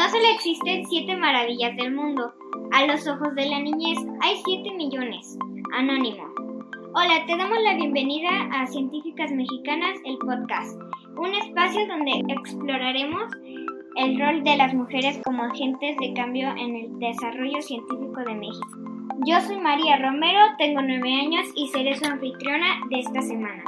No solo existen siete maravillas del mundo. A los ojos de la niñez hay siete millones. Anónimo. Hola, te damos la bienvenida a Científicas Mexicanas, el podcast, un espacio donde exploraremos el rol de las mujeres como agentes de cambio en el desarrollo científico de México. Yo soy María Romero, tengo nueve años y seré su anfitriona de esta semana.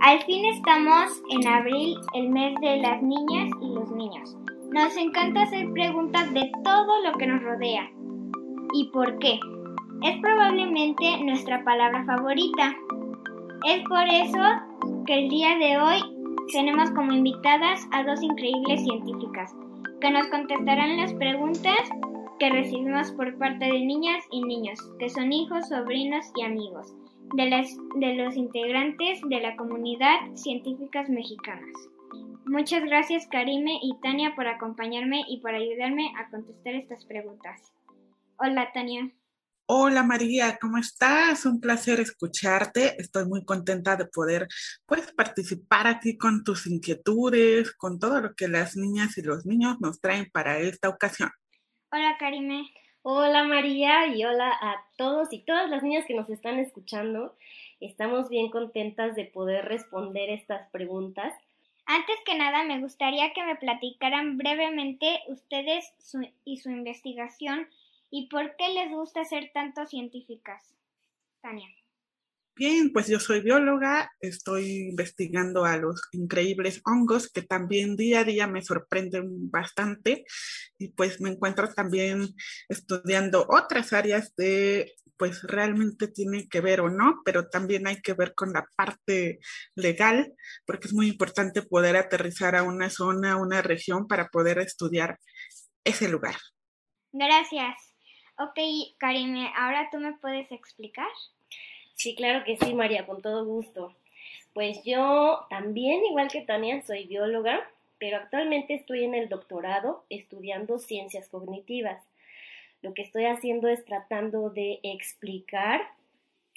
Al fin estamos en abril, el mes de las niñas y los niños. Nos encanta hacer preguntas de todo lo que nos rodea. ¿Y por qué? Es probablemente nuestra palabra favorita. Es por eso que el día de hoy tenemos como invitadas a dos increíbles científicas que nos contestarán las preguntas que recibimos por parte de niñas y niños, que son hijos, sobrinos y amigos de, los integrantes de la comunidad científicas mexicanas. Muchas gracias Karime y Tania por acompañarme y por ayudarme a contestar estas preguntas. Hola Tania. Hola María, ¿cómo estás? Un placer escucharte. Estoy muy contenta de poder pues participar aquí con tus inquietudes, con todo lo que las niñas y los niños nos traen para esta ocasión. Hola Karime. Hola María y hola a todos y todas las niñas que nos están escuchando. Estamos bien contentas de poder responder estas preguntas antes que nada, me gustaría que me platicaran brevemente ustedes y su investigación y por qué les gusta ser tanto científicas. Tania. Bien, pues yo soy bióloga, estoy investigando a los increíbles hongos que también día a día me sorprenden bastante y pues me encuentro también estudiando otras áreas de pues realmente tiene que ver o no, pero también hay que ver con la parte legal, porque es muy importante poder aterrizar a una zona, a una región para poder estudiar ese lugar. Gracias. Ok, Karime, ahora tú me puedes explicar. Sí, claro que sí, María, con todo gusto. Pues yo también, igual que Tania, soy bióloga, pero actualmente estoy en el doctorado estudiando ciencias cognitivas lo que estoy haciendo es tratando de explicar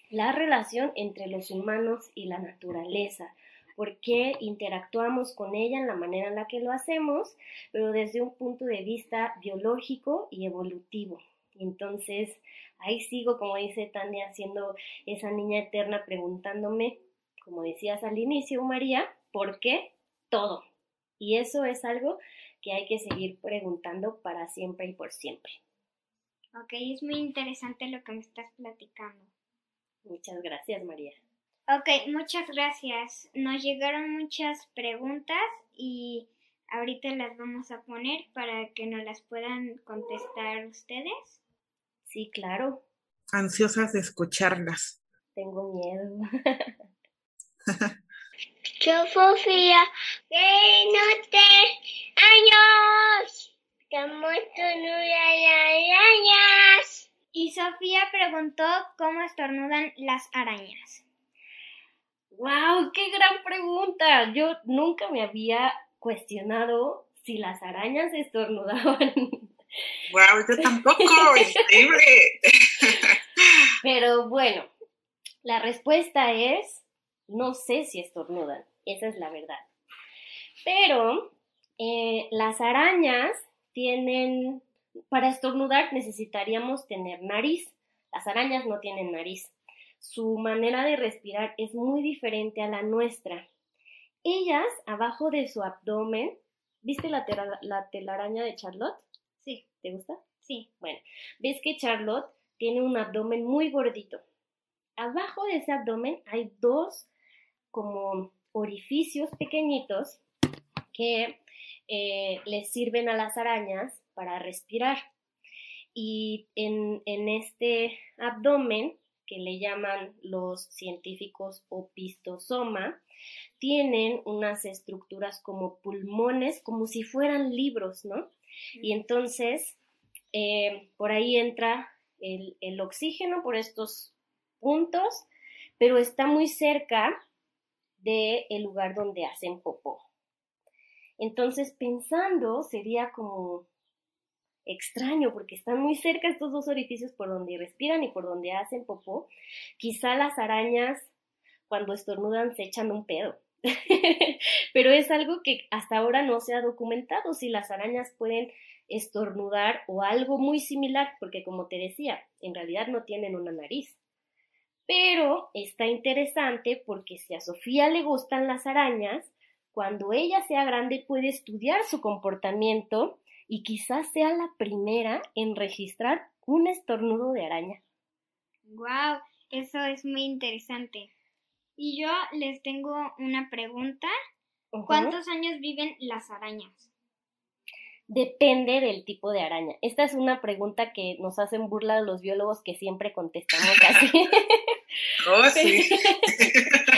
la relación entre los humanos y la naturaleza, por qué interactuamos con ella en la manera en la que lo hacemos, pero desde un punto de vista biológico y evolutivo. Entonces, ahí sigo, como dice Tania, siendo esa niña eterna preguntándome, como decías al inicio, María, ¿por qué todo? Y eso es algo que hay que seguir preguntando para siempre y por siempre. Ok, es muy interesante lo que me estás platicando. Muchas gracias, María. Ok, muchas gracias. Nos llegaron muchas preguntas y ahorita las vamos a poner para que nos las puedan contestar ustedes. Sí, claro. Ansiosas de escucharlas. Tengo miedo. Yo, Sofía, no te años. Y Sofía preguntó cómo estornudan las arañas. ¡Wow! ¡Qué gran pregunta! Yo nunca me había cuestionado si las arañas estornudaban. ¡Wow! Yo tampoco. Increíble. Pero bueno, la respuesta es: no sé si estornudan. Esa es la verdad. Pero eh, las arañas tienen, para estornudar necesitaríamos tener nariz. Las arañas no tienen nariz. Su manera de respirar es muy diferente a la nuestra. Ellas, abajo de su abdomen, ¿viste la, la telaraña de Charlotte? Sí. ¿Te gusta? Sí. Bueno, ves que Charlotte tiene un abdomen muy gordito. Abajo de ese abdomen hay dos como orificios pequeñitos que eh, les sirven a las arañas para respirar. Y en, este abdomen, que le llaman los científicos opistosoma, tienen unas estructuras como pulmones, como si fueran libros, ¿no? Y entonces, eh, por ahí entra el, el oxígeno por estos puntos, pero está muy cerca del el lugar donde hacen popó. Entonces, pensando sería como extraño porque están muy cerca estos dos orificios por donde respiran y por donde hacen popó. Quizá las arañas cuando estornudan se echan un pedo pero es algo que hasta ahora no se ha documentado si las arañas pueden estornudar o algo muy similar, porque como te decía, en realidad no tienen una nariz. Pero está interesante porque si a Sofía le gustan las arañas, cuando ella sea grande puede estudiar su comportamiento y quizás sea la primera en registrar un estornudo de araña. Wow, eso es muy interesante. Y yo les tengo una pregunta. ¿Cuántos años viven las arañas? Depende del tipo de araña. Esta es una pregunta que nos hacen burla los biólogos que siempre contestamos así. Oh, sí.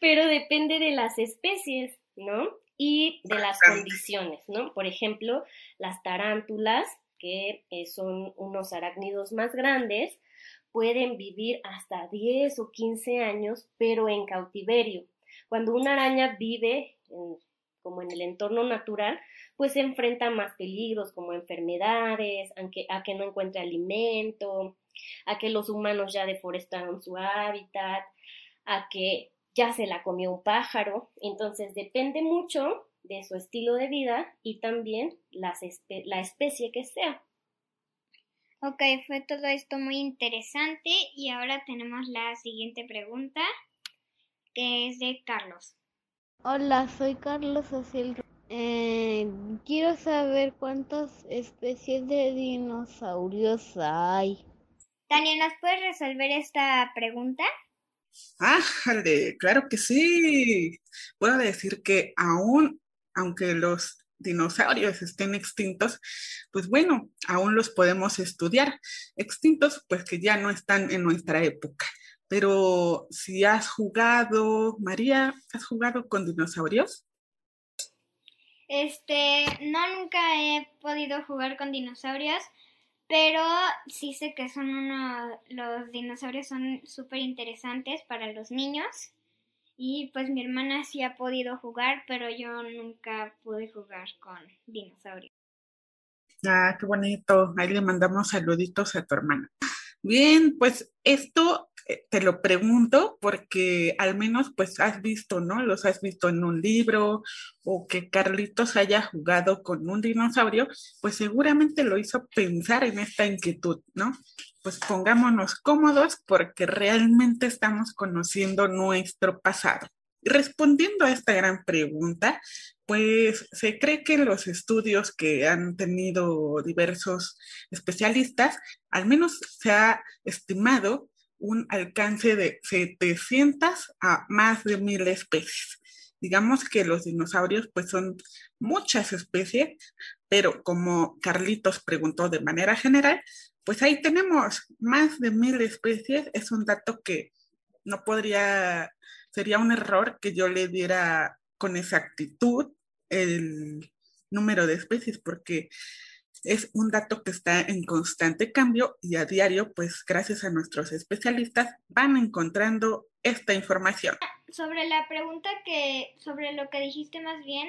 Pero depende de las especies, ¿no? Y de las condiciones, ¿no? Por ejemplo, las tarántulas, que eh, son unos arácnidos más grandes, pueden vivir hasta 10 o 15 años, pero en cautiverio. Cuando una araña vive como en el entorno natural, pues se enfrenta a más peligros como enfermedades, a que no encuentre alimento, a que los humanos ya deforestaron su hábitat, a que ya se la comió un pájaro. Entonces depende mucho de su estilo de vida y también la especie que sea. Ok, fue todo esto muy interesante y ahora tenemos la siguiente pregunta que es de Carlos. Hola, soy Carlos Ociel. Eh, quiero saber cuántas especies de dinosaurios hay. Tania, ¿nos puedes resolver esta pregunta? Ah, claro que sí. Puedo decir que aún, aunque los dinosaurios estén extintos, pues bueno, aún los podemos estudiar. Extintos, pues que ya no están en nuestra época. Pero si has jugado, María, ¿has jugado con dinosaurios? Este, no, nunca he podido jugar con dinosaurios, pero sí sé que son uno, los dinosaurios son súper interesantes para los niños. Y pues mi hermana sí ha podido jugar, pero yo nunca pude jugar con dinosaurios. Ah, qué bonito. Ahí le mandamos saluditos a tu hermana. Bien, pues esto eh, te lo pregunto porque al menos pues has visto, ¿no? Los has visto en un libro o que Carlitos haya jugado con un dinosaurio, pues seguramente lo hizo pensar en esta inquietud, ¿no? Pues pongámonos cómodos porque realmente estamos conociendo nuestro pasado. Respondiendo a esta gran pregunta, pues se cree que los estudios que han tenido diversos especialistas, al menos se ha estimado un alcance de 700 a más de mil especies. Digamos que los dinosaurios pues son muchas especies, pero como Carlitos preguntó de manera general, pues ahí tenemos más de mil especies. Es un dato que no podría, sería un error que yo le diera con exactitud el número de especies, porque es un dato que está en constante cambio y a diario, pues gracias a nuestros especialistas, van encontrando esta información. Sobre la pregunta que, sobre lo que dijiste más bien,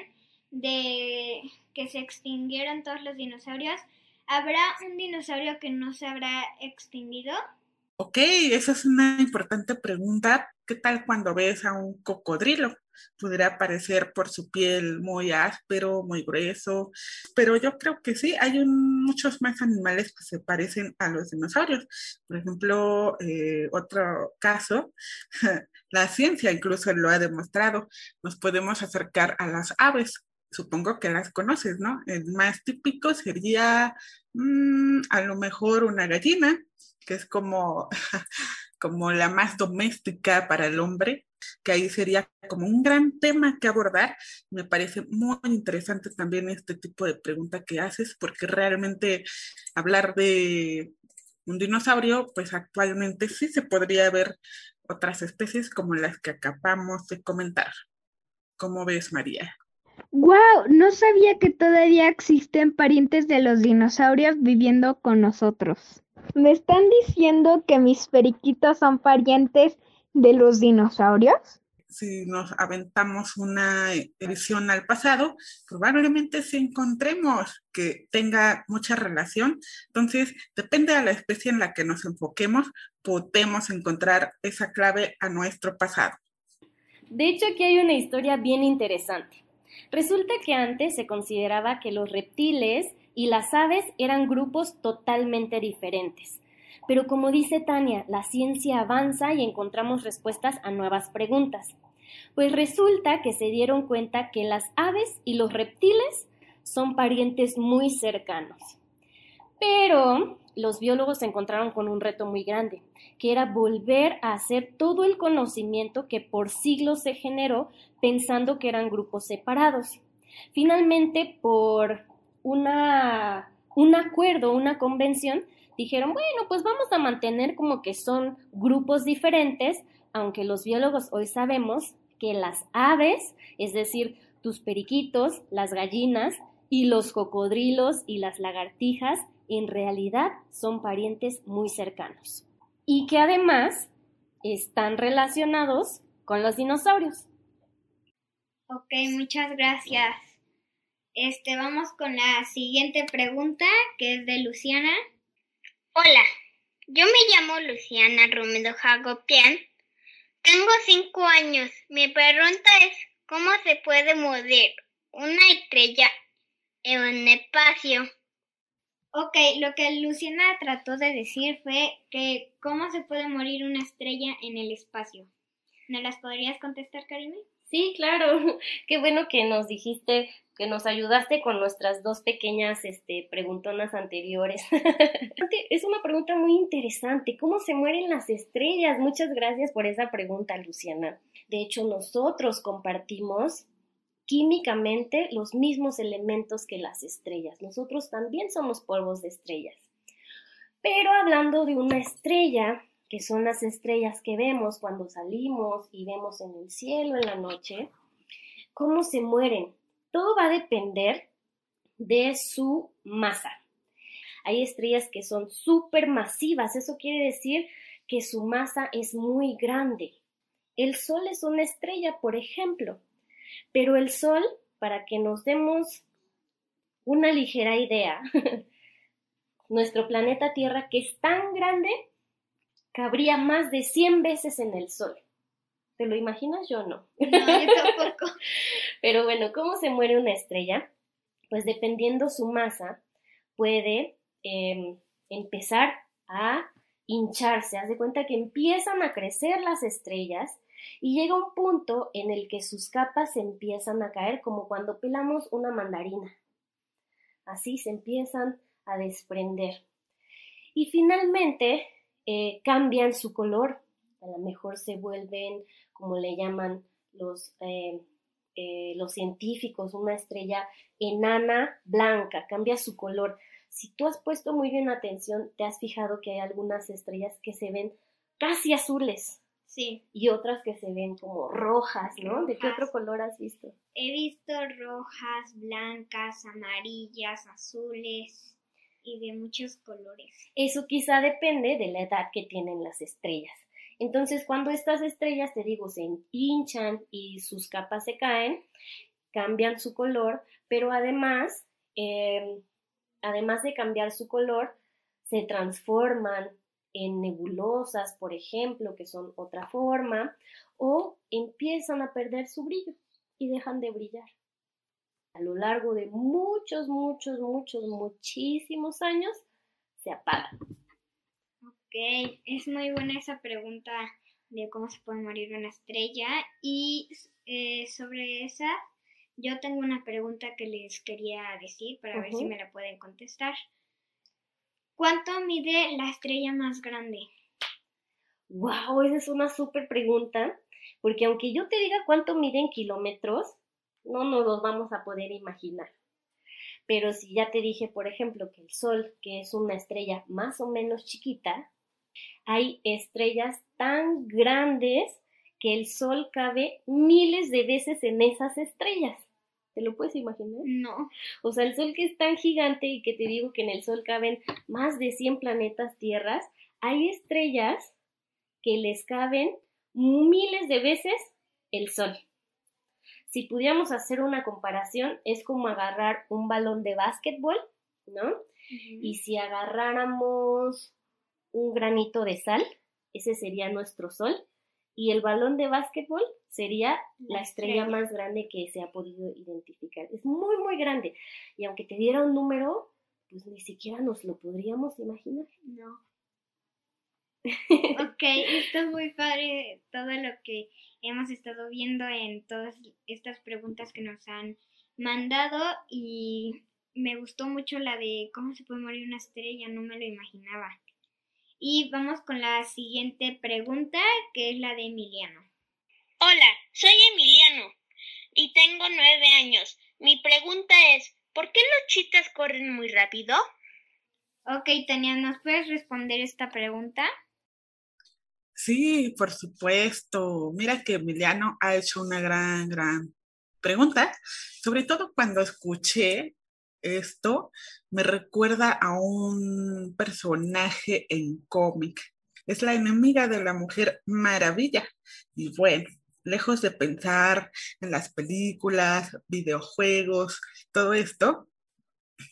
de que se extinguieron todos los dinosaurios, ¿habrá un dinosaurio que no se habrá extinguido? Ok, esa es una importante pregunta. ¿Qué tal cuando ves a un cocodrilo? Pudiera parecer por su piel muy áspero, muy grueso, pero yo creo que sí, hay muchos más animales que se parecen a los dinosaurios. Por ejemplo, eh, otro caso, la ciencia incluso lo ha demostrado, nos podemos acercar a las aves. Supongo que las conoces, ¿no? El más típico sería mm, a lo mejor una gallina, que es como, como la más doméstica para el hombre, que ahí sería como un gran tema que abordar. Me parece muy interesante también este tipo de pregunta que haces, porque realmente hablar de un dinosaurio, pues actualmente sí se podría ver otras especies como las que acabamos de comentar. ¿Cómo ves, María? ¡Wow! No sabía que todavía existen parientes de los dinosaurios viviendo con nosotros. ¿Me están diciendo que mis periquitos son parientes de los dinosaurios? Si nos aventamos una edición al pasado, probablemente sí encontremos que tenga mucha relación. Entonces, depende de la especie en la que nos enfoquemos, podemos encontrar esa clave a nuestro pasado. De hecho, aquí hay una historia bien interesante. Resulta que antes se consideraba que los reptiles y las aves eran grupos totalmente diferentes. Pero como dice Tania, la ciencia avanza y encontramos respuestas a nuevas preguntas. Pues resulta que se dieron cuenta que las aves y los reptiles son parientes muy cercanos. Pero los biólogos se encontraron con un reto muy grande, que era volver a hacer todo el conocimiento que por siglos se generó pensando que eran grupos separados. Finalmente, por una, un acuerdo, una convención, dijeron, bueno, pues vamos a mantener como que son grupos diferentes, aunque los biólogos hoy sabemos que las aves, es decir, tus periquitos, las gallinas y los cocodrilos y las lagartijas, en realidad son parientes muy cercanos y que además están relacionados con los dinosaurios. Ok, muchas gracias. Este, vamos con la siguiente pregunta, que es de Luciana. Hola, yo me llamo Luciana Romero Jagopian. Tengo cinco años. Mi pregunta es, ¿cómo se puede mover una estrella en un espacio? Ok, lo que Luciana trató de decir fue que cómo se puede morir una estrella en el espacio. ¿No las podrías contestar, Karime? Sí, claro. Qué bueno que nos dijiste, que nos ayudaste con nuestras dos pequeñas este, preguntonas anteriores. es una pregunta muy interesante. ¿Cómo se mueren las estrellas? Muchas gracias por esa pregunta, Luciana. De hecho, nosotros compartimos químicamente los mismos elementos que las estrellas. Nosotros también somos polvos de estrellas. Pero hablando de una estrella, que son las estrellas que vemos cuando salimos y vemos en el cielo en la noche, ¿cómo se mueren? Todo va a depender de su masa. Hay estrellas que son súper masivas, eso quiere decir que su masa es muy grande. El Sol es una estrella, por ejemplo, pero el Sol, para que nos demos una ligera idea, nuestro planeta Tierra, que es tan grande, cabría más de 100 veces en el Sol. ¿Te lo imaginas? Yo no. No, yo tampoco. Pero bueno, ¿cómo se muere una estrella? Pues dependiendo su masa, puede em, empezar a hincharse. Haz de cuenta que empiezan a crecer las estrellas y llega un punto en el que sus capas se empiezan a caer como cuando pelamos una mandarina. Así se empiezan a desprender. Y finalmente eh, cambian su color. A lo mejor se vuelven, como le llaman los, eh, eh, los científicos, una estrella enana blanca, cambia su color. Si tú has puesto muy bien atención, te has fijado que hay algunas estrellas que se ven casi azules, Sí. y otras que se ven como rojas, ¿no? ¿De qué otro color has visto? He visto rojas, blancas, amarillas, azules y de muchos colores. Eso quizá depende de la edad que tienen las estrellas. Entonces, cuando estas estrellas, te digo, se hinchan y sus capas se caen, cambian su color, pero además, eh, además de cambiar su color, se transforman en nebulosas, por ejemplo, que son otra forma, o empiezan a perder su brillo y dejan de brillar. A lo largo de muchos, muchos, muchos, muchísimos años, se apagan. Ok, es muy buena esa pregunta de cómo se puede morir una estrella. Y eh, sobre esa, yo tengo una pregunta que les quería decir para ver si me la pueden contestar. ¿Cuánto mide la estrella más grande? Wow, esa es una súper pregunta, porque aunque yo te diga cuánto miden kilómetros, no nos los vamos a poder imaginar. Pero si ya te dije, por ejemplo, que el Sol, que es una estrella más o menos chiquita, hay estrellas tan grandes que el Sol cabe miles de veces en esas estrellas. ¿Te lo puedes imaginar? No. O sea, el Sol que es tan gigante y que te digo que en el Sol caben más de 100 planetas tierras, hay estrellas que les caben miles de veces el Sol. Si pudiéramos hacer una comparación, es como agarrar un balón de básquetbol, ¿no? Y si agarráramos un granito de sal, ese sería nuestro Sol, y el balón de básquetbol sería la estrella más grande que se ha podido identificar. Es muy, muy grande. Y aunque te diera un número, pues ni siquiera nos lo podríamos imaginar. No. ok, esto es muy padre todo lo que hemos estado viendo en todas estas preguntas que nos han mandado y me gustó mucho la de cómo se puede morir una estrella, no me lo imaginaba. Y vamos con la siguiente pregunta, que es la de Emiliano. Hola, soy Emiliano y tengo nueve años. Mi pregunta es, ¿por qué los chitas corren muy rápido? Ok, Tania, ¿nos puedes responder esta pregunta? Sí, por supuesto. Mira que Emiliano ha hecho una gran, gran pregunta, sobre todo cuando escuché esto, me recuerda a un personaje en cómic. Es la enemiga de la Mujer Maravilla. Y bueno, lejos de pensar en las películas, videojuegos, todo esto,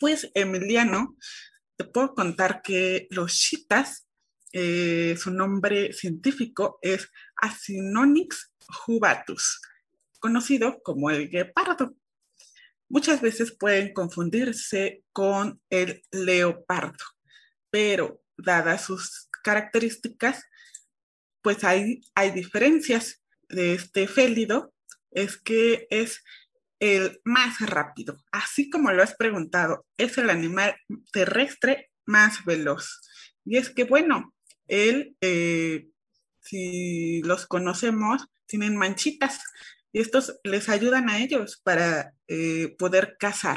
pues Emiliano, te puedo contar que los chitas, eh, su nombre científico es Acinonyx jubatus, conocido como el guepardo. Muchas veces pueden confundirse con el leopardo, pero dadas sus características, pues hay, hay diferencias de este félido es que es el más rápido. Así como lo has preguntado, es el animal terrestre más veloz. Y es que, bueno, él, eh, si los conocemos, tienen manchitas y estos les ayudan a ellos para eh, poder cazar.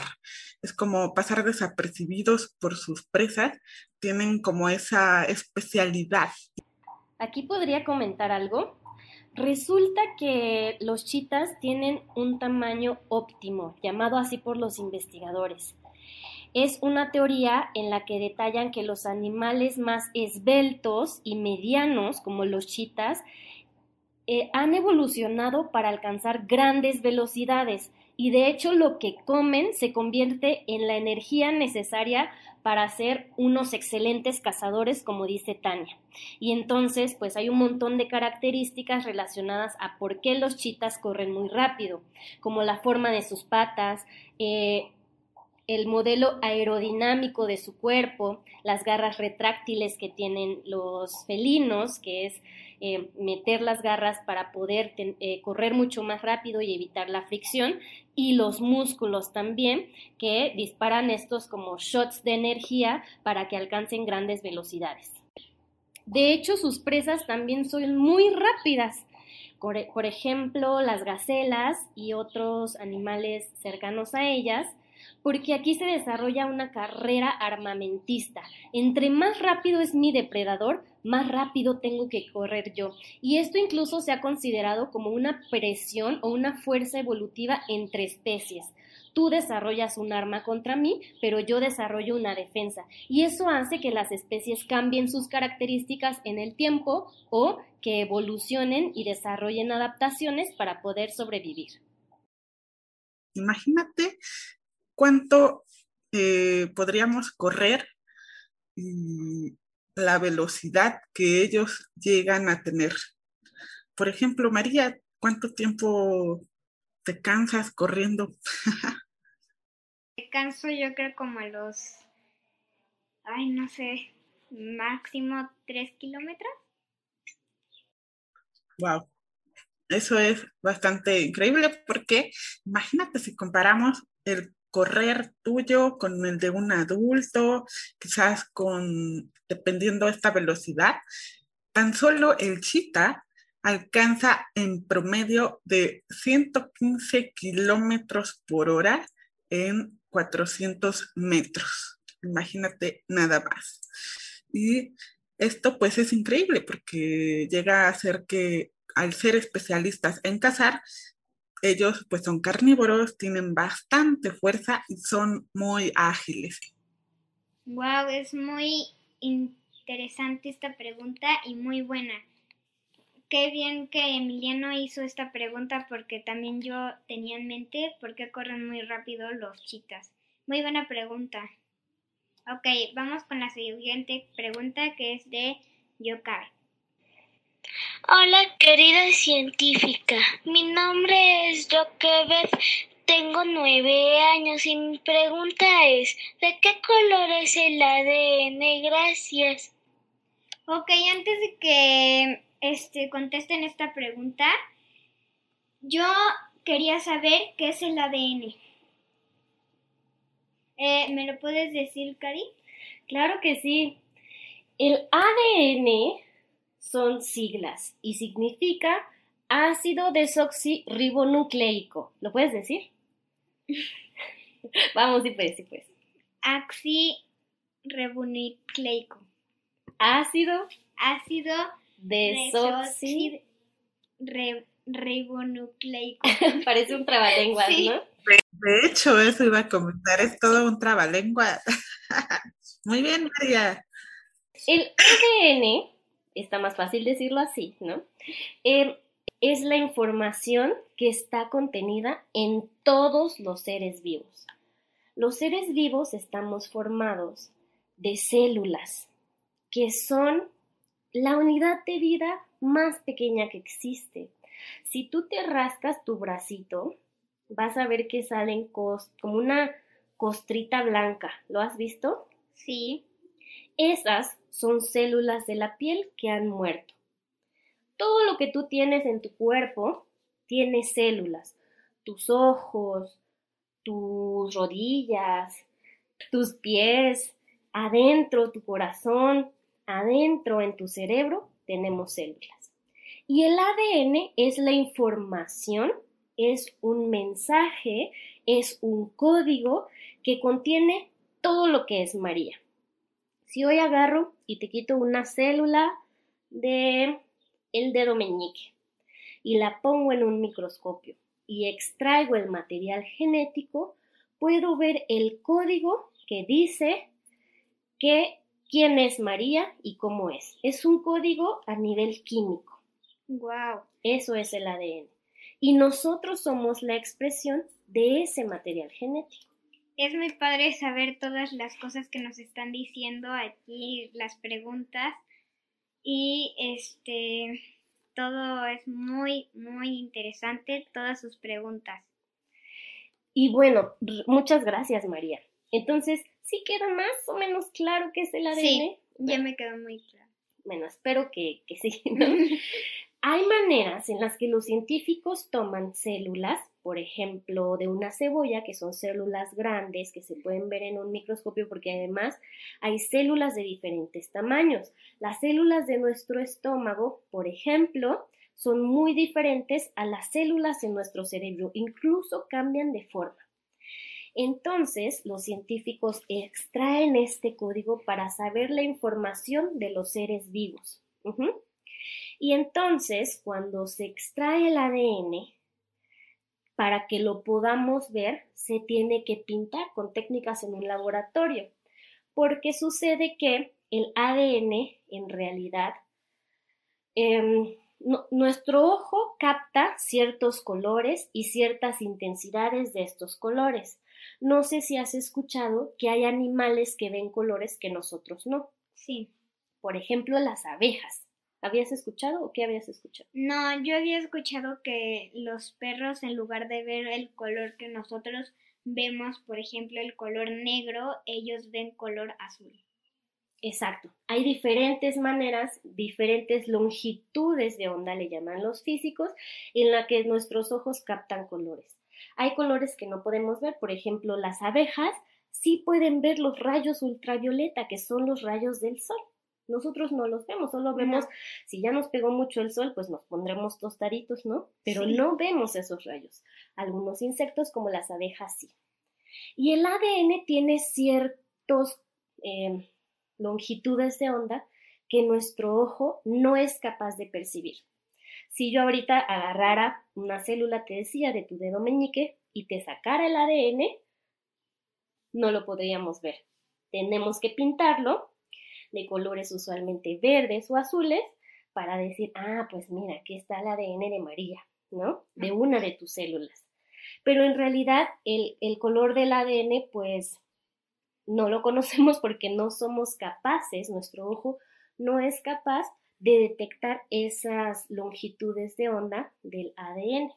Es como pasar desapercibidos por sus presas, tienen como esa especialidad. Aquí podría comentar algo. Resulta que los chitas tienen un tamaño óptimo, llamado así por los investigadores. Es una teoría en la que detallan que los animales más esbeltos y medianos, como los chitas, eh, han evolucionado para alcanzar grandes velocidades y de hecho lo que comen se convierte en la energía necesaria para ser unos excelentes cazadores, como dice Tania. Y entonces, pues hay un montón de características relacionadas a por qué los chitas corren muy rápido, como la forma de sus patas, eh, el modelo aerodinámico de su cuerpo, las garras retráctiles que tienen los felinos, que es eh, meter las garras para poder eh, correr mucho más rápido y evitar la fricción, y los músculos también, que disparan estos como shots de energía para que alcancen grandes velocidades. De hecho, sus presas también son muy rápidas. Por ejemplo, las gacelas y otros animales cercanos a ellas porque aquí se desarrolla una carrera armamentista. Entre más rápido es mi depredador, más rápido tengo que correr yo. Y esto incluso se ha considerado como una presión o una fuerza evolutiva entre especies. Tú desarrollas un arma contra mí, pero yo desarrollo una defensa. Y eso hace que las especies cambien sus características en el tiempo o que evolucionen y desarrollen adaptaciones para poder sobrevivir. Imagínate cuánto eh, podríamos correr y la velocidad que ellos llegan a tener. Por ejemplo, María, ¿cuánto tiempo te cansas corriendo? Me canso yo creo como a los, ay, no sé, máximo tres kilómetros. Wow, eso es bastante increíble porque imagínate si comparamos el correr tuyo con el de un adulto, quizás con, dependiendo de esta velocidad, tan solo el chita alcanza en promedio de 115 kilómetros por hora en 400 metros. Imagínate nada más. Y esto pues es increíble porque llega a ser que al ser especialistas en cazar, ellos pues son carnívoros, tienen bastante fuerza y son muy ágiles. Wow, es muy interesante esta pregunta y muy buena. Qué bien que Emiliano hizo esta pregunta porque también yo tenía en mente por qué corren muy rápido los chitas. Muy buena pregunta. Ok, vamos con la siguiente pregunta que es de Yokai. Hola, querida científica. Mi nombre es Joquebeth. Tengo nueve años y mi pregunta es, ¿de qué color es el ADN? Gracias. Ok, antes de que este, contesten esta pregunta, yo quería saber qué es el ADN. Eh, ¿Me lo puedes decir, Cari? Claro que sí. El ADN son siglas y significa ácido desoxirribonucleico. ¿Lo puedes decir? Vamos, sí pues, sí pues. Axirribonucleico. Ácido Ácido desoxirribonucleico. Parece un trabalenguas, Sí. ¿no? De hecho, eso iba a comentar, es todo un trabalengua. Muy bien, María. El ADN, está más fácil decirlo así, ¿no? Eh, es la información que está contenida en todos los seres vivos. Los seres vivos estamos formados de células, que son la unidad de vida más pequeña que existe. Si tú te rascas tu bracito, vas a ver que salen como una costrita blanca. ¿Lo has visto? Sí. Esas son células de la piel que han muerto. Todo lo que tú tienes en tu cuerpo tiene células. Tus ojos, tus rodillas, tus pies, adentro tu corazón, adentro en tu cerebro tenemos células. Y el ADN es la información, es un mensaje, es un código que contiene todo lo que es María. Si hoy agarro y te quito una célula de el dedo meñique y la pongo en un microscopio y extraigo el material genético, puedo ver el código que dice que quién es María y cómo es. Es un código a nivel químico. Wow. Eso es el ADN. Y nosotros somos la expresión de ese material genético. Es muy padre saber todas las cosas que nos están diciendo aquí, las preguntas. Y este todo es muy, muy interesante, todas sus preguntas. Y bueno, muchas gracias María. Entonces, ¿sí queda más o menos claro qué es el ADN? Sí, ya me quedó muy claro. Bueno, espero que, que sí. ¿no? Hay maneras en las que los científicos toman células, por ejemplo, de una cebolla, que son células grandes que se pueden ver en un microscopio, porque además hay células de diferentes tamaños. Las células de nuestro estómago, por ejemplo, son muy diferentes a las células en nuestro cerebro, incluso cambian de forma. Entonces, los científicos extraen este código para saber la información de los seres vivos. Y entonces, cuando se extrae el ADN, para que lo podamos ver, se tiene que pintar con técnicas en un laboratorio, porque sucede que el ADN en realidad, em, no- nuestro ojo capta ciertos colores y ciertas intensidades de estos colores. No sé si has escuchado que hay animales que ven colores que nosotros no. Sí. Por ejemplo, las abejas. ¿Habías escuchado o qué habías escuchado? No, yo había escuchado que los perros, en lugar de ver el color que nosotros vemos, por ejemplo, el color negro, ellos ven color azul. Exacto. Hay diferentes maneras, diferentes longitudes de onda, le llaman los físicos, en la que nuestros ojos captan colores. Hay colores que no podemos ver, por ejemplo, las abejas sí pueden ver los rayos ultravioleta, que son los rayos del sol. Nosotros no los vemos, solo vemos, No. si ya nos pegó mucho el sol, pues nos pondremos tostaditos, ¿no? Pero Sí. no vemos esos rayos. Algunos insectos, como las abejas, sí. Y el ADN tiene ciertos eh, longitudes de onda que nuestro ojo no es capaz de percibir. Si yo ahorita agarrara una célula, te decía, de tu dedo meñique y te sacara el ADN, no lo podríamos ver. Tenemos que pintarlo de colores usualmente verdes o azules para decir, ah, pues mira, aquí está el ADN de María, ¿no? De una de tus células. Pero en realidad el, el color del ADN, pues no lo conocemos porque no somos capaces, nuestro ojo no es capaz de detectar esas longitudes de onda del ADN.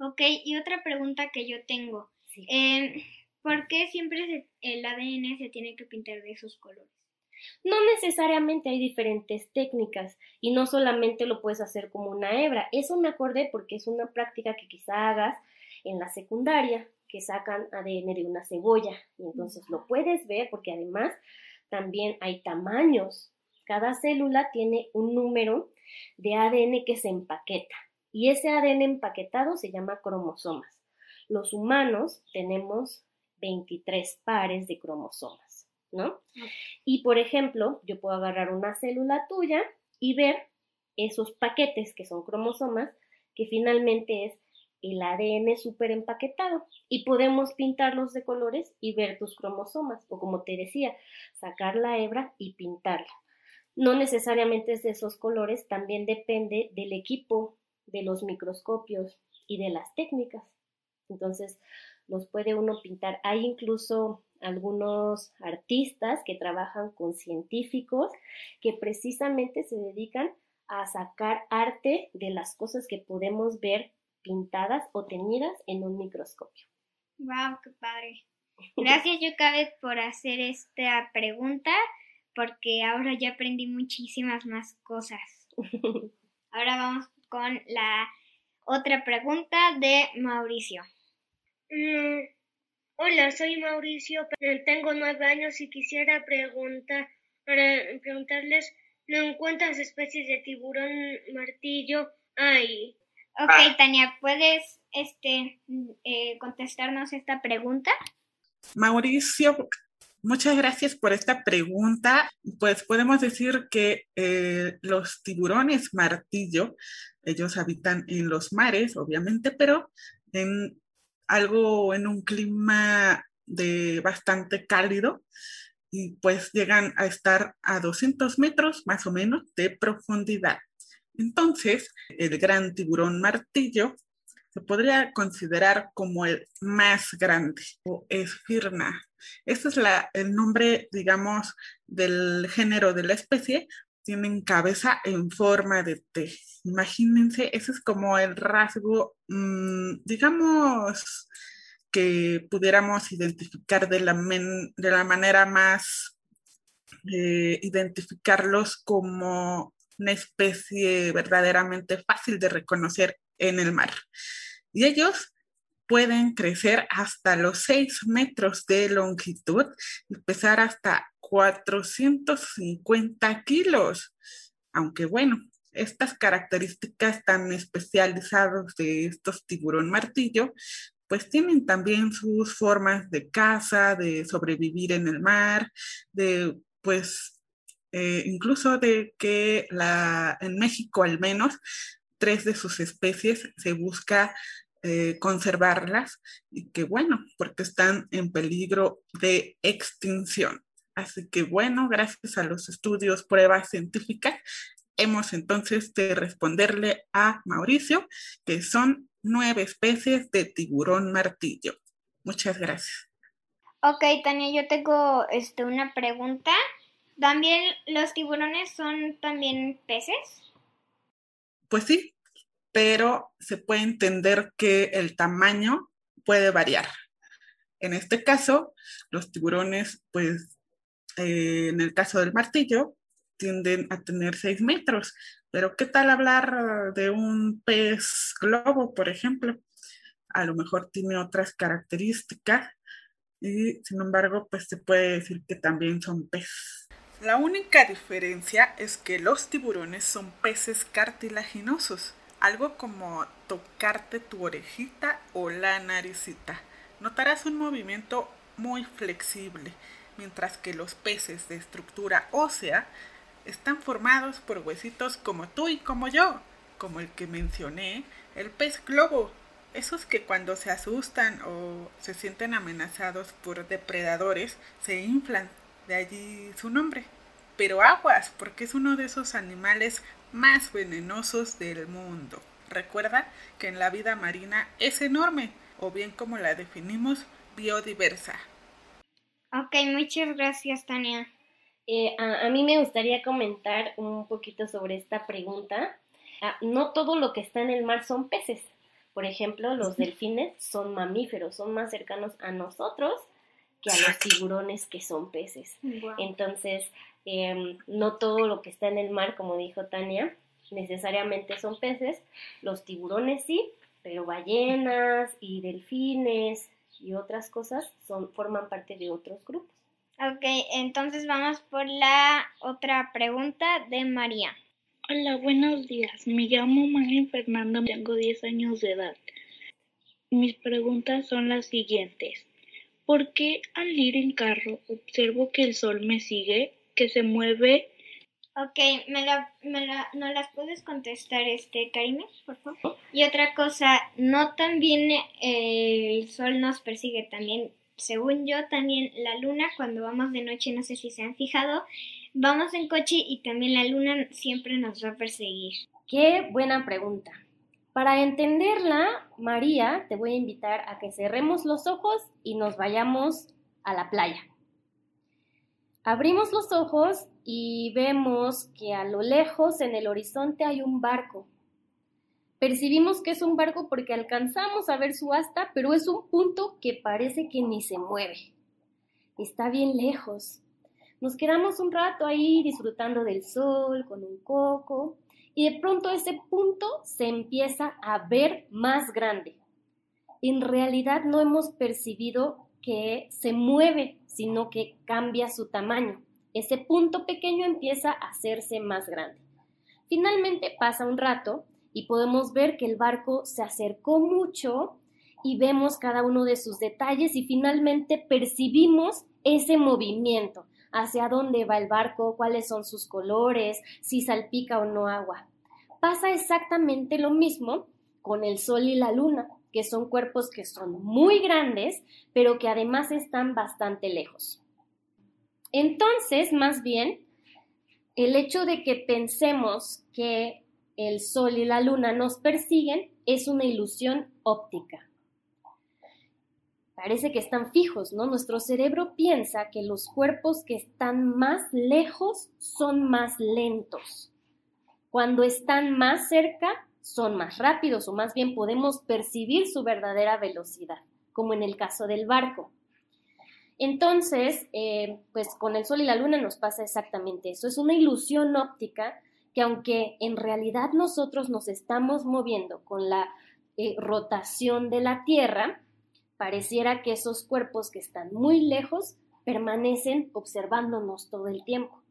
Ok, y otra pregunta que yo tengo. Em, ¿Por qué siempre el ADN se tiene que pintar de esos colores? No necesariamente hay diferentes técnicas y no solamente lo puedes hacer como una hebra. Eso me acordé porque es una práctica que quizá hagas en la secundaria, que sacan ADN de una cebolla y entonces lo puedes ver porque además también hay tamaños. Cada célula tiene un número de ADN que se empaqueta y ese ADN empaquetado se llama cromosomas. Los humanos tenemos 23 pares de cromosomas, ¿no? Y por ejemplo, yo puedo agarrar una célula tuya y ver esos paquetes que son cromosomas, que finalmente es el ADN súper empaquetado y podemos pintarlos de colores y ver tus cromosomas o como te decía, sacar la hebra y pintarla. No necesariamente es de esos colores, también depende del equipo, de los microscopios y de las técnicas. Entonces, los puede uno pintar. Hay incluso algunos artistas que trabajan con científicos que precisamente se dedican a sacar arte de las cosas que podemos ver pintadas o teñidas en un microscopio. ¡Wow! ¡Qué padre! Gracias, Yocabet, por hacer esta pregunta, porque ahora ya aprendí muchísimas más cosas. Ahora vamos con la otra pregunta de Mauricio. Mm, hola, soy Mauricio, tengo nueve años y quisiera preguntar, para preguntarles cuántas especies de tiburón martillo hay. Ok, ah. Tania, ¿puedes este, eh, contestarnos esta pregunta? Mauricio, muchas gracias por esta pregunta. Pues podemos decir que eh, los tiburones martillo, ellos habitan en los mares, obviamente, pero en algo en un clima de bastante cálido y pues llegan a estar a 200 metros más o menos de profundidad. Entonces, el gran tiburón martillo se podría considerar como el más grande o esfirna. Este es la, el nombre, digamos, del género de la especie. Tienen cabeza en forma de T. Imagínense, ese es como el rasgo, mm, digamos, que pudiéramos identificar de la, de la manera más, eh, identificarlos como una especie verdaderamente fácil de reconocer en el mar. Y ellos pueden crecer hasta los 6 metros de longitud y pesar hasta 450 kilos. Aunque bueno, estas características tan especializadas de estos tiburón martillo, pues tienen también sus formas de caza, de sobrevivir en el mar, de pues eh, incluso de que la, en México al menos tres de sus especies se busca eh, conservarlas y que bueno, porque están en peligro de extinción. Así que bueno, gracias a los estudios, pruebas científicas, hemos entonces de responderle a Mauricio que son nueve especies de tiburón martillo. Muchas gracias. Ok, Tania, yo tengo este, una pregunta. ¿También los tiburones son también peces? Pues sí, pero se puede entender que el tamaño puede variar. En este caso, los tiburones, pues eh, en el caso del martillo, tienden a tener 6 metros. Pero ¿qué tal hablar de un pez globo, por ejemplo? A lo mejor tiene otras características y sin embargo, pues se puede decir que también son peces. La única diferencia es que los tiburones son peces cartilaginosos, algo como tocarte tu orejita o la naricita. Notarás un movimiento muy flexible, mientras que los peces de estructura ósea están formados por huesitos como tú y como yo, como el que mencioné, el pez globo, esos que cuando se asustan o se sienten amenazados por depredadores se inflan de allí su nombre. Pero aguas, porque es uno de esos animales más venenosos del mundo. Recuerda que en la vida marina es enorme, o bien como la definimos, biodiversa. Ok, muchas gracias, Tania. Eh, a, mí me gustaría comentar un poquito sobre esta pregunta. Ah, no todo lo que está en el mar son peces. Por ejemplo, los delfines son mamíferos, son más cercanos a nosotros que a los tiburones que son peces. Entonces, em, no todo lo que está en el mar, como dijo Tania, necesariamente son peces. Los tiburones sí, pero ballenas y delfines y otras cosas son, forman parte de otros grupos. Ok, entonces vamos por la otra pregunta de María. Hola, buenos días. Me llamo María Fernando, tengo 10 años de edad. Mis preguntas son las siguientes. ¿Por qué al ir en carro observo que el sol me sigue, que se mueve Ok, me la, me la, ¿no las puedes contestar, este, Karime, por favor? Y otra cosa, no también eh, el sol nos persigue, también, según yo, también la luna, cuando vamos de noche, no sé si se han fijado, vamos en coche y también la luna siempre nos va a perseguir. Qué buena pregunta. Para entenderla, María, te voy a invitar a que cerremos los ojos y nos vayamos a la playa. Abrimos los ojos y vemos que a lo lejos en el horizonte hay un barco. Percibimos que es un barco porque alcanzamos a ver su asta, pero es un punto que parece que ni se mueve. Está bien lejos. Nos quedamos un rato ahí disfrutando del sol con un coco y de pronto ese punto se empieza a ver más grande. En realidad no hemos percibido que se mueve, sino que cambia su tamaño ese punto pequeño empieza a hacerse más grande. Finalmente pasa un rato y podemos ver que el barco se acercó mucho y vemos cada uno de sus detalles y finalmente percibimos ese movimiento, hacia dónde va el barco, cuáles son sus colores, si salpica o no agua. Pasa exactamente lo mismo con el sol y la luna, que son cuerpos que son muy grandes, pero que además están bastante lejos. Entonces, más bien, el hecho de que pensemos que el Sol y la Luna nos persiguen es una ilusión óptica. Parece que están fijos, ¿no? Nuestro cerebro piensa que los cuerpos que están más lejos son más lentos. Cuando están más cerca, son más rápidos o más bien podemos percibir su verdadera velocidad, como en el caso del barco. Entonces, eh, pues con el Sol y la Luna nos pasa exactamente eso. Es una ilusión óptica que aunque en realidad nosotros nos estamos moviendo con la eh, rotación de la Tierra, pareciera que esos cuerpos que están muy lejos permanecen observándonos todo el tiempo.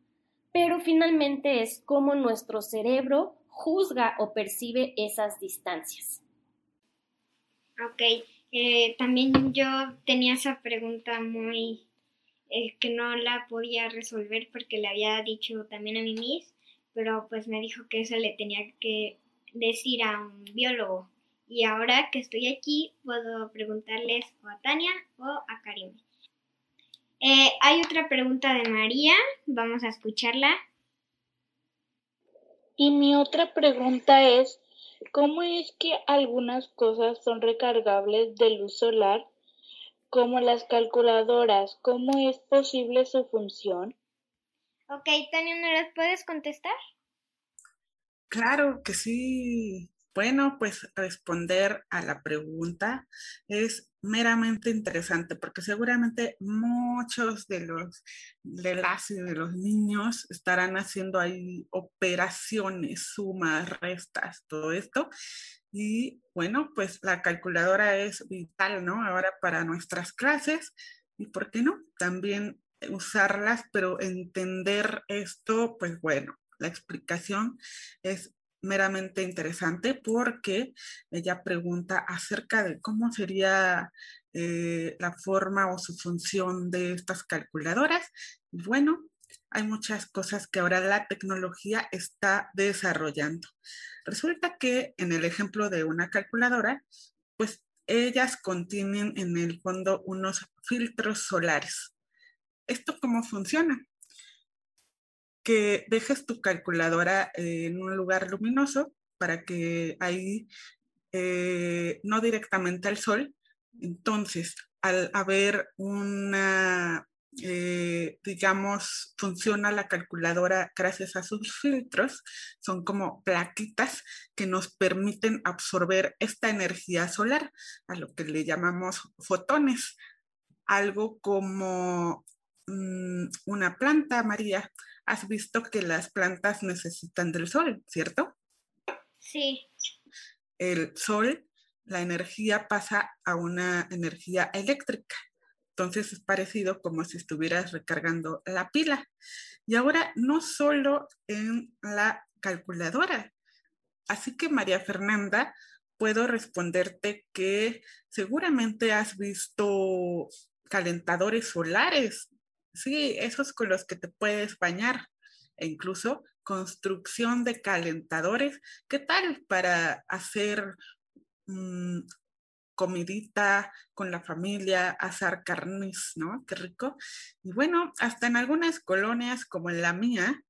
Pero finalmente es como nuestro cerebro juzga o percibe esas distancias. Ok, también yo tenía esa pregunta muy eh, que no la podía resolver porque le había dicho también a mi miss, pero pues me dijo que eso le tenía que decir a un biólogo. Y ahora que estoy aquí, puedo preguntarles o a Tania o a Karim. Eh, hay otra pregunta de María, vamos a escucharla. Y mi otra pregunta es, ¿Cómo es que algunas cosas son recargables de luz solar, como las calculadoras? ¿Cómo es posible su función? Ok, Tania, ¿no las puedes contestar? Claro que sí. Bueno, pues responder a la pregunta es meramente interesante porque seguramente muchos de los de las y de los niños estarán haciendo ahí operaciones, sumas, restas, todo esto. Y bueno, pues la calculadora es vital, ¿no? Ahora para nuestras clases y por qué no, también usarlas, pero entender esto, pues bueno, la explicación es meramente interesante porque ella pregunta acerca de cómo sería eh, la forma o su función de estas calculadoras. bueno, hay muchas cosas que ahora la tecnología está desarrollando. Resulta que en el ejemplo de una calculadora, pues ellas contienen en el fondo unos filtros solares. ¿Esto cómo funciona? Que dejes tu calculadora en un lugar luminoso para que ahí eh, no directamente al sol. Entonces, al haber una eh, digamos, funciona la calculadora gracias a sus filtros. Son como plaquitas que nos permiten absorber esta energía solar, a lo que le llamamos fotones. Algo como mm, una planta, María. Has visto que las plantas necesitan del sol, ¿cierto? Sí. El sol, la energía pasa a una energía eléctrica entonces es parecido como si estuvieras recargando la pila. Y ahora no solo en la calculadora. Así que María Fernanda, puedo responderte que seguramente has visto calentadores solares. Sí, esos con los que te puedes bañar e incluso construcción de calentadores. ¿Qué tal para hacer mm, comidita con la familia, asar carnes, ¿no? Qué rico. Y bueno, hasta en algunas colonias como en la mía,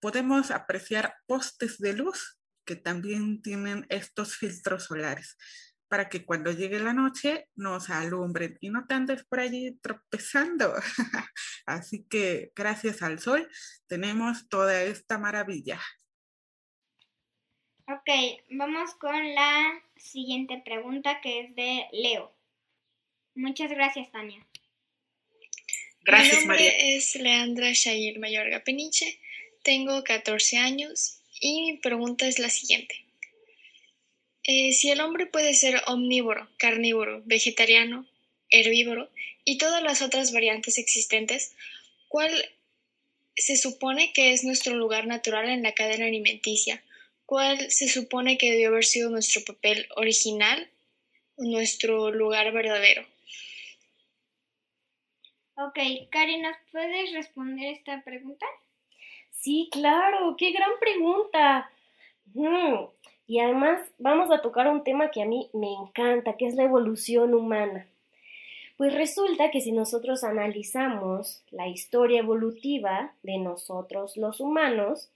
podemos apreciar postes de luz que también tienen estos filtros solares para que cuando llegue la noche nos alumbren y no te andes por allí tropezando. Así que gracias al sol tenemos toda esta maravilla. Ok, vamos con la siguiente pregunta que es de Leo. Muchas gracias, Tania. Gracias, Mi nombre es Leandra Shair Mayorga Peniche, tengo 14 años y mi pregunta es la siguiente. Eh, si el hombre puede ser omnívoro, carnívoro, vegetariano, herbívoro y todas las otras variantes existentes, ¿cuál se supone que es nuestro lugar natural en la cadena alimenticia? ¿Cuál se supone que debió haber sido nuestro papel original, nuestro lugar verdadero? Ok, Karen, ¿nos puedes responder esta pregunta? Sí, claro, qué gran pregunta. Mm, y además vamos a tocar un tema que a mí me encanta, que es la evolución humana. Pues resulta que si nosotros analizamos la historia evolutiva de nosotros los humanos,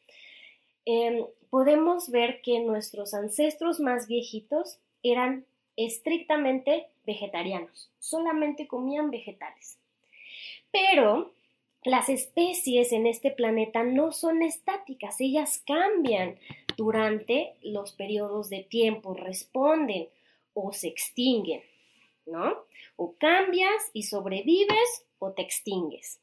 Em, podemos ver que nuestros ancestros más viejitos eran estrictamente vegetarianos, solamente comían vegetales. Pero las especies en este planeta no son estáticas, ellas cambian durante los periodos de tiempo, responden o se extinguen, ¿no? O cambias y sobrevives o te extingues.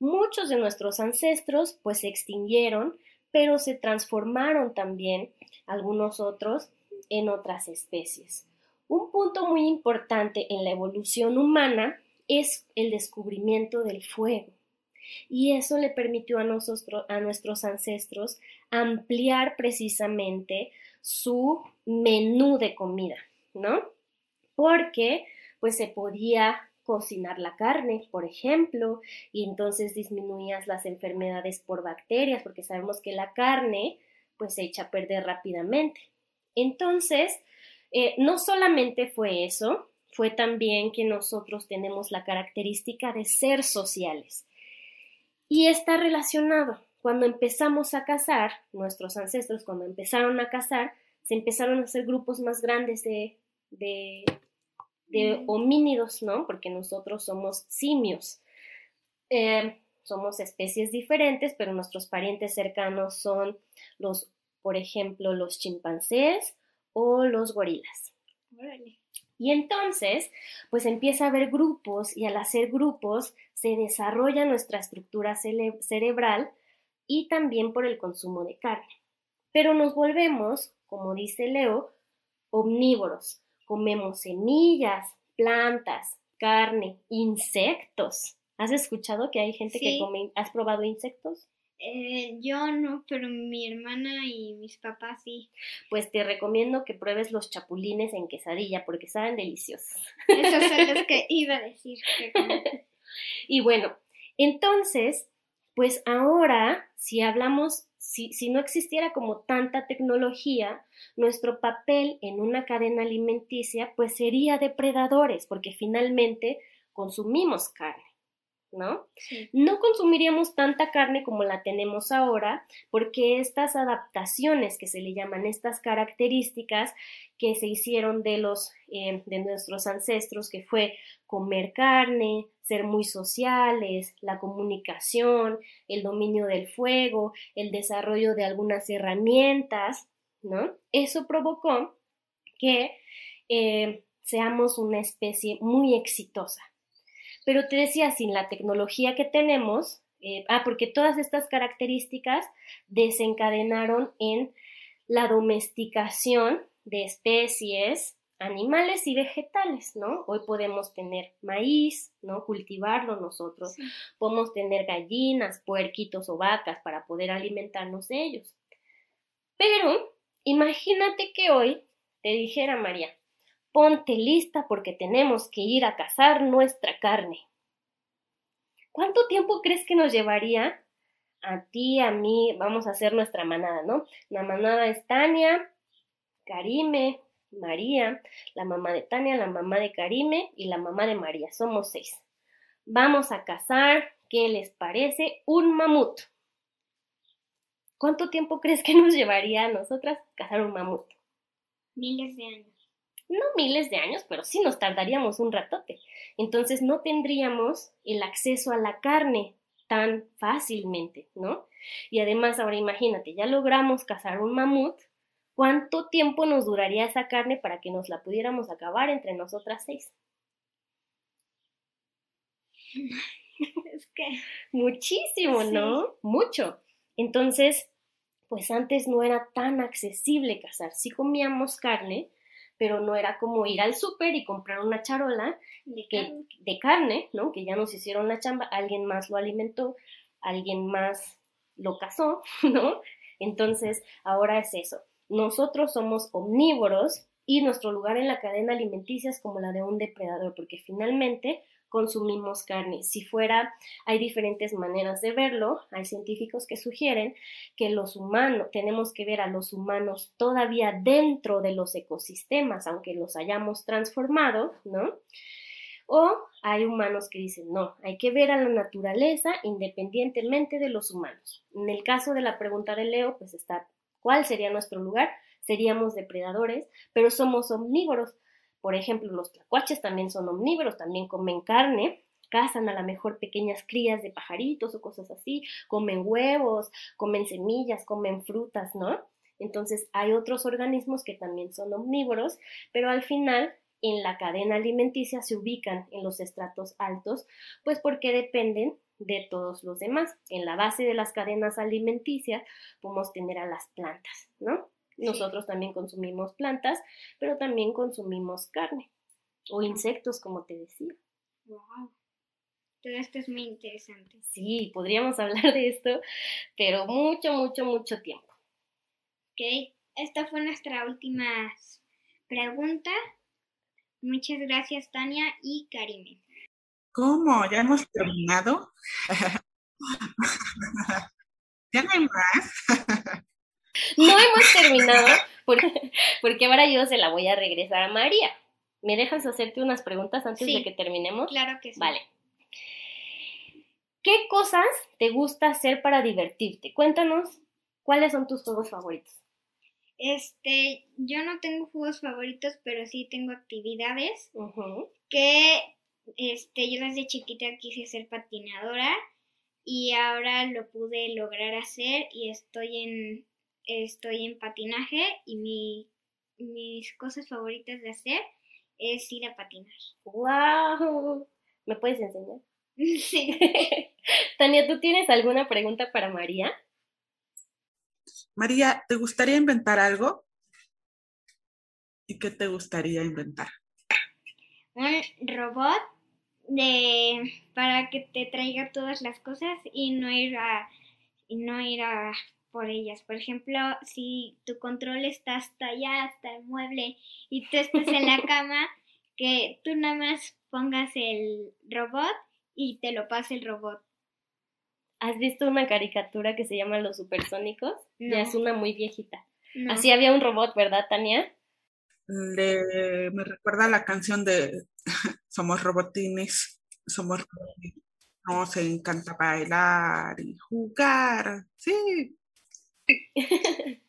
Muchos de nuestros ancestros pues se extinguieron pero se transformaron también algunos otros en otras especies. Un punto muy importante en la evolución humana es el descubrimiento del fuego. Y eso le permitió a, a nuestros ancestros ampliar precisamente su menú de comida, ¿no? Porque pues se podía cocinar la carne, por ejemplo, y entonces disminuías las enfermedades por bacterias, porque sabemos que la carne pues se echa a perder rápidamente. Entonces, eh, no solamente fue eso, fue también que nosotros tenemos la característica de ser sociales. Y está relacionado. Cuando empezamos a cazar, nuestros ancestros cuando empezaron a cazar, se empezaron a hacer grupos más grandes de, de de homínidos, ¿no? Porque nosotros somos simios. Eh, somos especies diferentes, pero nuestros parientes cercanos son los, por ejemplo, los chimpancés o los gorilas. Y entonces, pues empieza a haber grupos y al hacer grupos se desarrolla nuestra estructura cerebral y también por el consumo de carne. Pero nos volvemos, como dice Leo, omnívoros comemos semillas, plantas, carne, insectos. ¿Has escuchado que hay gente que come? ¿Has probado insectos? Eh, yo no, pero mi hermana y mis papás sí. Pues te recomiendo que pruebes los chapulines en quesadilla porque saben deliciosos. Esos son los que iba a decir. y bueno, entonces, pues ahora, si hablamos si, no existiera como tanta tecnología, nuestro papel en una cadena alimenticia pues sería depredadores, porque finalmente consumimos carne. ¿No? No consumiríamos tanta carne como la tenemos ahora, porque estas adaptaciones que se le llaman, estas características que se hicieron de los eh, de nuestros ancestros, que fue comer carne, ser muy sociales, la comunicación, el dominio del fuego, el desarrollo de algunas herramientas, ¿no? Eso provocó que eh, seamos una especie muy exitosa. Pero te decía, sin la tecnología que tenemos, eh, ah, porque todas estas características desencadenaron en la domesticación de especies animales y vegetales, ¿no? Hoy podemos tener maíz, ¿no? Cultivarlo nosotros. Podemos tener gallinas, puerquitos o vacas para poder alimentarnos de ellos. Pero imagínate que hoy te dijera María, ponte lista porque tenemos que ir a cazar nuestra carne. ¿Cuánto tiempo crees que nos llevaría? A ti, a mí, vamos a hacer nuestra manada, ¿no? La manada es Tania, Karime, María, la mamá de Tania, la mamá de Karime y la mamá de María. Somos seis. Vamos a cazar, ¿qué les parece? Un mamut. ¿Cuánto tiempo crees que nos llevaría a nosotras cazar un mamut? Miles de años no miles de años, pero sí nos tardaríamos un ratote. Entonces no tendríamos el acceso a la carne tan fácilmente, ¿no? Y además, ahora imagínate, ya logramos cazar un mamut, ¿cuánto tiempo nos duraría esa carne para que nos la pudiéramos acabar entre nosotras seis? Es que... Muchísimo, ¿no? Mucho. Entonces, pues antes no era tan accesible cazar. Si comíamos carne, pero no era como ir al súper y comprar una charola de, carne. de carne, ¿no? Que ya nos hicieron la chamba, alguien más lo alimentó, alguien más lo cazó, ¿no? Entonces, ahora es eso. Nosotros somos omnívoros y nuestro lugar en la cadena alimenticia es como la de un depredador, porque finalmente consumimos carne. Si fuera, hay diferentes maneras de verlo. Hay científicos que sugieren que los humanos, tenemos que ver a los humanos todavía dentro de los ecosistemas, aunque los hayamos transformado, ¿no? O hay humanos que dicen, no, hay que ver a la naturaleza independientemente de los humanos. En el caso de la pregunta de Leo, pues está, ¿cuál sería nuestro lugar? Seríamos depredadores, pero somos omnívoros. Por ejemplo, los tlacuaches también son omnívoros, también comen carne, cazan a lo mejor pequeñas crías de pajaritos o cosas así, comen huevos, comen semillas, comen frutas, ¿no? Entonces hay otros organismos que también son omnívoros, pero al final en la cadena alimenticia se ubican en los estratos altos, pues porque dependen de todos los demás. En la base de las cadenas alimenticias podemos tener a las plantas, ¿no? Nosotros también consumimos plantas, pero también consumimos carne o insectos, como te decía. Wow. Todo esto es muy interesante. Sí, podríamos hablar de esto, pero mucho, mucho, mucho tiempo. Ok, esta fue nuestra última pregunta. Muchas gracias, Tania y Karime. ¿Cómo? ¿Ya hemos terminado? ¿Ya no hay más? No hemos terminado porque, ahora yo se la voy a regresar a María. ¿Me dejas hacerte unas preguntas antes de que terminemos? Claro que sí. Vale. ¿Qué cosas te gusta hacer para divertirte? Cuéntanos cuáles son tus juegos favoritos. Este, yo no tengo juegos favoritos, pero sí tengo actividades que este, yo desde chiquita quise ser patinadora y ahora lo pude lograr hacer y estoy en estoy en patinaje y mi, mis cosas favoritas de hacer es ir a patinar. ¡Wow! ¿Me puedes enseñar? Sí. Tania, ¿tú tienes alguna pregunta para María? María, ¿te gustaría inventar algo? ¿Y qué te gustaría inventar? Un robot de para que te traiga todas las cosas y no ir a y no ir a por ellas. Por ejemplo, si tu control está hasta allá, hasta el mueble, y tú estás en la cama, que tú nada más pongas el robot y te lo pase el robot. ¿Has visto una caricatura que se llama Los Supersónicos? Ya es una muy viejita. Así había un robot, ¿verdad, Tania? me recuerda la canción de Somos robotines, somos robotines. Nos encanta bailar y jugar. Sí.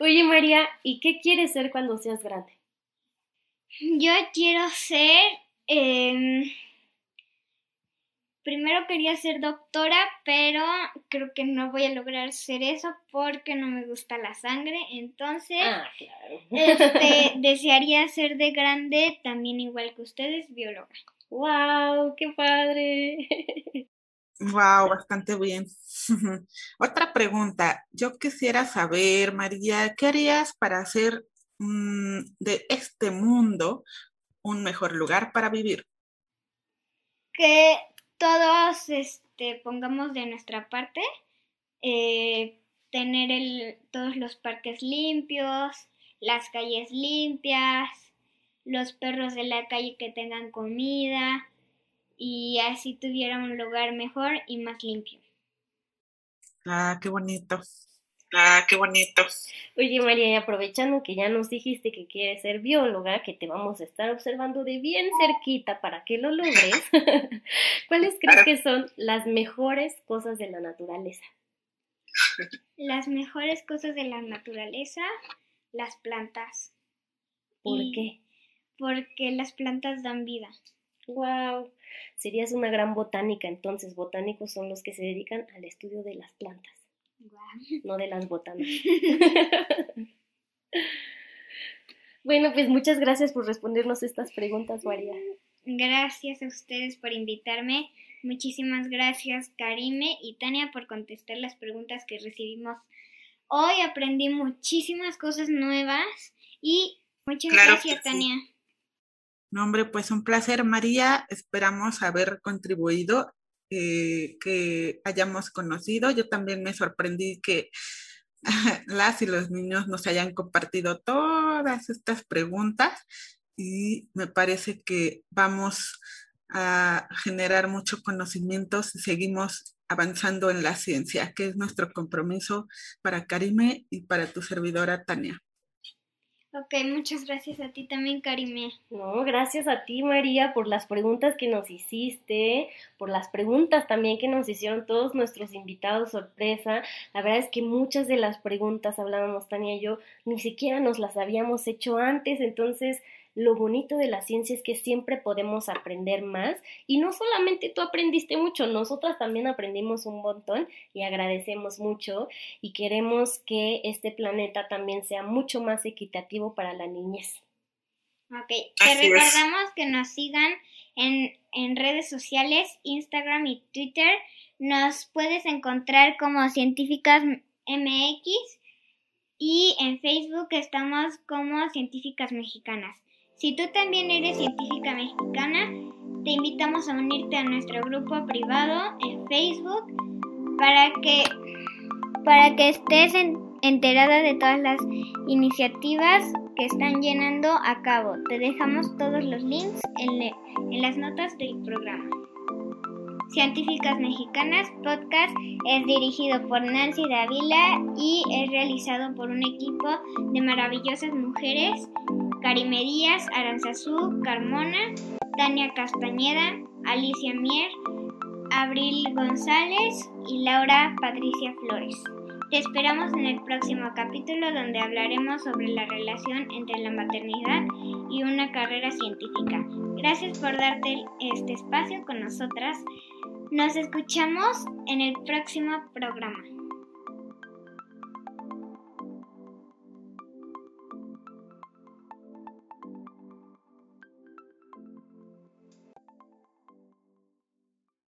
Oye, María, ¿y qué quieres ser cuando seas grande? Yo quiero ser... Em, primero quería ser doctora, pero creo que no voy a lograr ser eso porque no me gusta la sangre. Entonces, ah, claro. este, desearía ser de grande, también igual que ustedes, bióloga. ¡Wow! ¡Qué padre! Wow, bastante bien. Otra pregunta. Yo quisiera saber, María, ¿qué harías para hacer mm, de este mundo un mejor lugar para vivir? Que todos este, pongamos de nuestra parte, eh, tener todos los parques limpios, las calles limpias, los perros de la calle que tengan comida y así tuviera un lugar mejor y más limpio. Ah, qué bonito. Ah, qué bonito. Oye, María, y aprovechando que ya nos dijiste que quieres ser bióloga, que te vamos a estar observando de bien cerquita para que lo logres, ¿cuáles crees que son las mejores cosas de la naturaleza? Las mejores cosas de la naturaleza, las plantas. ¿Por qué? Porque las plantas dan vida. Wow, serías una gran botánica, entonces botánicos son los que se dedican al estudio de las plantas no de las botanas. bueno, pues muchas gracias por respondernos estas preguntas, María. Gracias a ustedes por invitarme. Muchísimas gracias, Karime y Tania, por contestar las preguntas que recibimos. Hoy aprendí muchísimas cosas nuevas y muchas gracias, Tania. No, hombre, pues un placer, María. Esperamos haber contribuido eh, que hayamos conocido. Yo también me sorprendí que las y los niños nos hayan compartido todas estas preguntas y me parece que vamos a generar mucho conocimiento si seguimos avanzando en la ciencia, que es nuestro compromiso para Karime y para tu servidora Tania. Ok, muchas gracias a ti también, Karime. No, gracias a ti, María, por las preguntas que nos hiciste, por las preguntas también que nos hicieron todos nuestros invitados sorpresa. La verdad es que muchas de las preguntas, hablábamos Tania y yo, ni siquiera nos las habíamos hecho antes, entonces lo bonito de la ciencia es que siempre podemos aprender más y no solamente tú aprendiste mucho, nosotras también aprendimos un montón y agradecemos mucho y queremos que este planeta también sea mucho más equitativo para la niñez. Ok, te recordamos que nos sigan en, en redes sociales, Instagram y Twitter. Nos puedes encontrar como Científicas MX y en Facebook estamos como Científicas Mexicanas. Si tú también eres científica mexicana, te invitamos a unirte a nuestro grupo privado en Facebook para que, para que estés enterada de todas las iniciativas que están llenando a cabo. Te dejamos todos los links en, en las notas del programa. Científicas Mexicanas Podcast es dirigido por Nancy Davila y es realizado por un equipo de maravillosas mujeres Karime Díaz, Aranzazú, Carmona, Tania Castañeda, Alicia Mier, Abril González y Laura Patricia Flores. Te esperamos en el próximo capítulo donde hablaremos sobre la relación entre la maternidad y una carrera científica. Gracias por darte este espacio con nosotras. Nos escuchamos en el próximo programa.